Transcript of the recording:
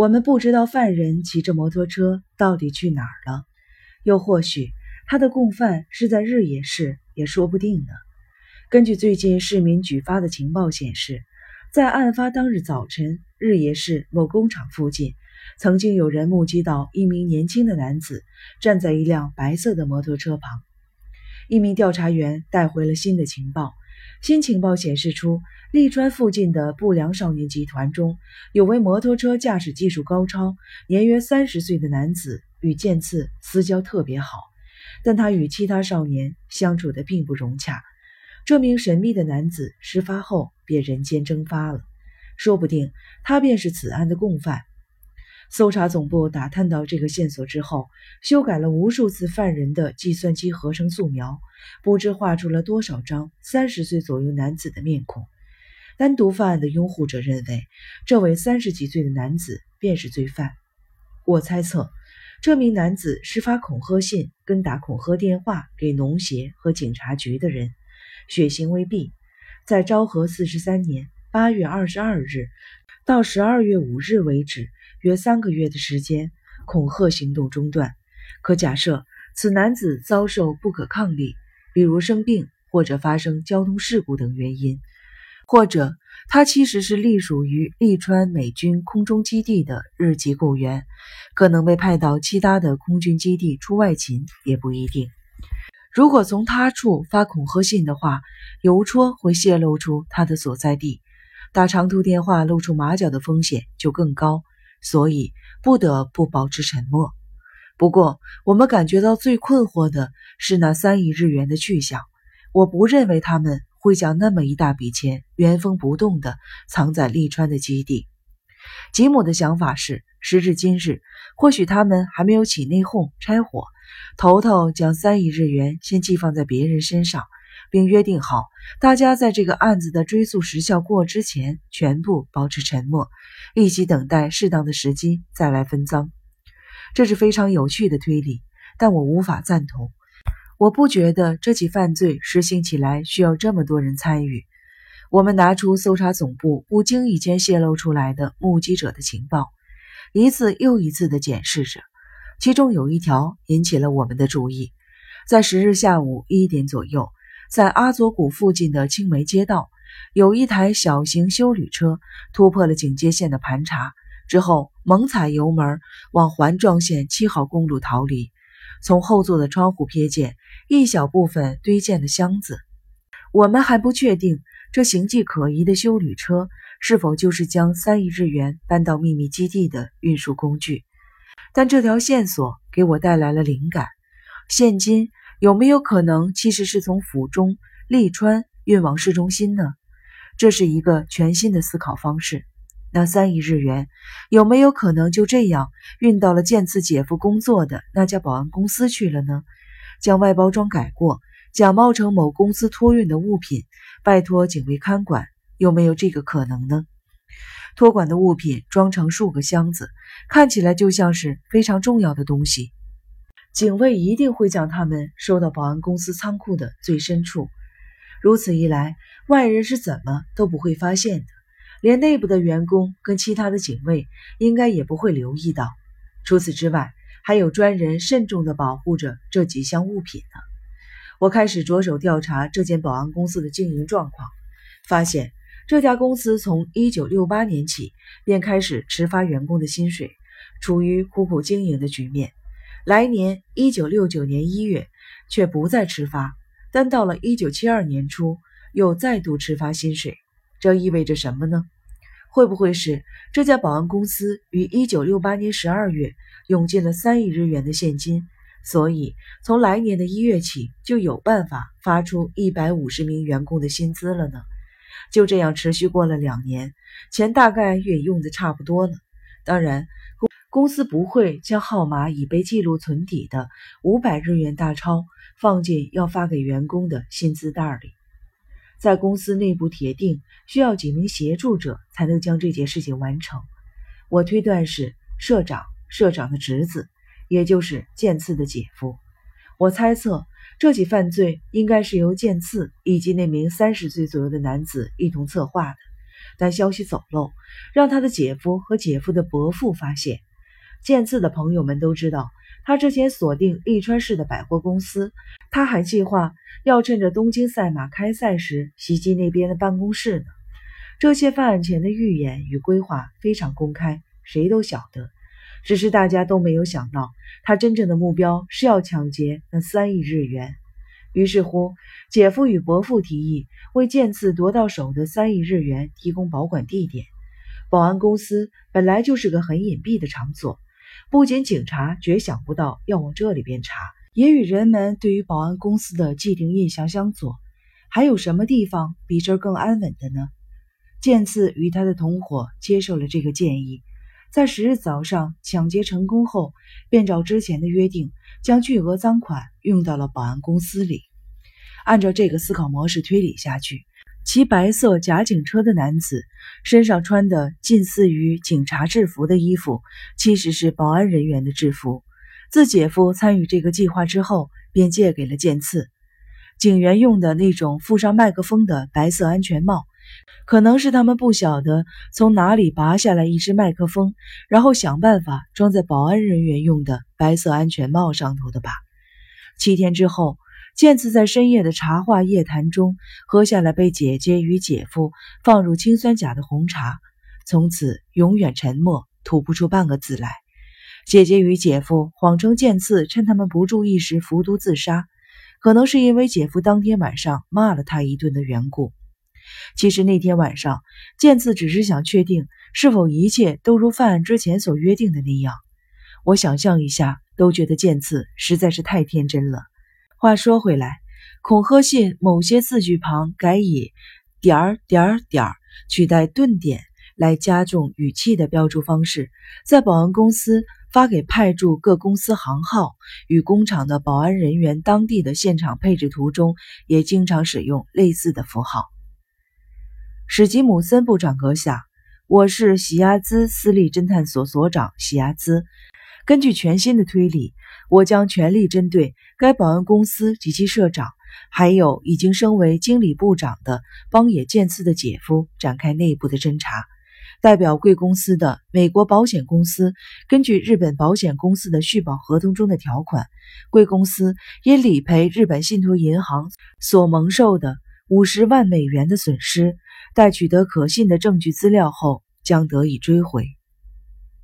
我们不知道犯人骑着摩托车到底去哪儿了，又或许他的共犯是在日野市，也说不定呢。根据最近市民举发的情报显示，在案发当日早晨，日野市某工厂附近曾经有人目击到一名年轻的男子站在一辆白色的摩托车旁。一名调查员带回了新的情报，新情报显示出利川附近的不良少年集团中有位摩托车驾驶技术高超、年约三十岁的男子，与剑次私交特别好，但他与其他少年相处的并不融洽。这名神秘的男子事发后便人间蒸发了，说不定他便是此案的共犯。搜查总部打探到这个线索之后，修改了无数次犯人的计算机合成素描，不知画出了多少张三十岁左右男子的面孔。单独犯案的拥护者认为，这位三十几岁的男子便是罪犯。我猜测，这名男子是发恐吓信跟打恐吓电话给农协和警察局的人。血型为 B，在昭和四十三年八月二十二日到十二月五日为止，约三个月的时间，恐吓行动中断。可假设此男子遭受不可抗力，比如生病或者发生交通事故等原因，或者他其实是隶属于利川美军空中基地的日籍雇员，可能被派到其他的空军基地出外勤，也不一定。如果从他处发恐吓信的话，邮戳会泄露出他的所在地，打长途电话露出马脚的风险就更高，所以不得不保持沉默。不过，我们感觉到最困惑的是那三亿日元的去向。我不认为他们会将那么一大笔钱原封不动地藏在利川的基地。吉姆的想法是，时至今日，或许他们还没有起内讧、拆伙。头头将三亿日元先寄放在别人身上，并约定好，大家在这个案子的追诉时效过之前，全部保持沉默，一起等待适当的时机再来分赃。这是非常有趣的推理，但我无法赞同。我不觉得这起犯罪实行起来需要这么多人参与。我们拿出搜查总部不经意间泄露出来的目击者的情报，一次又一次地检视着。其中有一条引起了我们的注意，在十日下午一点左右，在阿佐谷附近的青梅街道，有一台小型修旅车突破了警戒线的盘查，之后猛踩油门往环状线七号公路逃离。从后座的窗户瞥见一小部分堆建的箱子。我们还不确定这形迹可疑的修旅车是否就是将三亿日元搬到秘密基地的运输工具。但这条线索给我带来了灵感：现金有没有可能其实是从府中利川运往市中心呢？这是一个全新的思考方式。那三亿日元有没有可能就这样运到了剑次姐夫工作的那家保安公司去了呢？将外包装改过，假冒成某公司托运的物品，拜托警卫看管，有没有这个可能呢？托管的物品装成数个箱子，看起来就像是非常重要的东西。警卫一定会将他们收到保安公司仓库的最深处。如此一来，外人是怎么都不会发现的，连内部的员工跟其他的警卫应该也不会留意到。除此之外，还有专人慎重地保护着这几箱物品呢。我开始着手调查这间保安公司的经营状况，发现。这家公司从一九六八年起便开始迟发员工的薪水，处于苦苦经营的局面。来年一九六九年一月却不再迟发，但到了一九七二年初又再度迟发薪水。这意味着什么呢？会不会是这家保安公司于一九六八年十二月涌进了三亿日元的现金，所以从来年的一月起就有办法发出一百五十名员工的薪资了呢？就这样持续过了两年，钱大概也用的差不多了。当然，公司不会将号码已被记录存底的五百日元大钞放进要发给员工的薪资袋里。在公司内部，铁定需要几名协助者才能将这件事情完成。我推断是社长、社长的侄子，也就是剑次的姐夫。我猜测。这起犯罪应该是由剑次以及那名三十岁左右的男子一同策划的，但消息走漏，让他的姐夫和姐夫的伯父发现。剑次的朋友们都知道，他之前锁定利川市的百货公司，他还计划要趁着东京赛马开赛时袭击那边的办公室呢。这些犯案前的预演与规划非常公开，谁都晓得。只是大家都没有想到，他真正的目标是要抢劫那三亿日元。于是乎，姐夫与伯父提议为剑次夺到手的三亿日元提供保管地点。保安公司本来就是个很隐蔽的场所，不仅警察绝想不到要往这里边查，也与人们对于保安公司的既定印象相左。还有什么地方比这儿更安稳的呢？剑次与他的同伙接受了这个建议。在十日早上抢劫成功后，便照之前的约定，将巨额赃款用到了保安公司里。按照这个思考模式推理下去，骑白色假警车的男子身上穿的近似于警察制服的衣服，其实是保安人员的制服。自姐夫参与这个计划之后，便借给了剑次警员用的那种附上麦克风的白色安全帽。可能是他们不晓得从哪里拔下来一只麦克风，然后想办法装在保安人员用的白色安全帽上头的吧。七天之后，健次在深夜的茶话夜谈中喝下了被姐姐与姐夫放入氰酸钾的红茶，从此永远沉默，吐不出半个字来。姐姐与姐夫谎称健次趁他们不注意时服毒自杀，可能是因为姐夫当天晚上骂了他一顿的缘故。其实那天晚上，剑次只是想确定是否一切都如犯案之前所约定的那样。我想象一下，都觉得剑次实在是太天真了。话说回来，恐吓信某些字句旁改以点儿点儿点儿取代顿点来加重语气的标注方式，在保安公司发给派驻各公司行号与工厂的保安人员当地的现场配置图中，也经常使用类似的符号。史吉姆森部长阁下，我是喜亚兹私立侦探所所长喜亚兹。根据全新的推理，我将全力针对该保安公司及其社长，还有已经升为经理部长的邦野健次的姐夫展开内部的侦查。代表贵公司的美国保险公司，根据日本保险公司的续保合同中的条款，贵公司因理赔日本信托银行所蒙受的五十万美元的损失。待取得可信的证据资料后，将得以追回。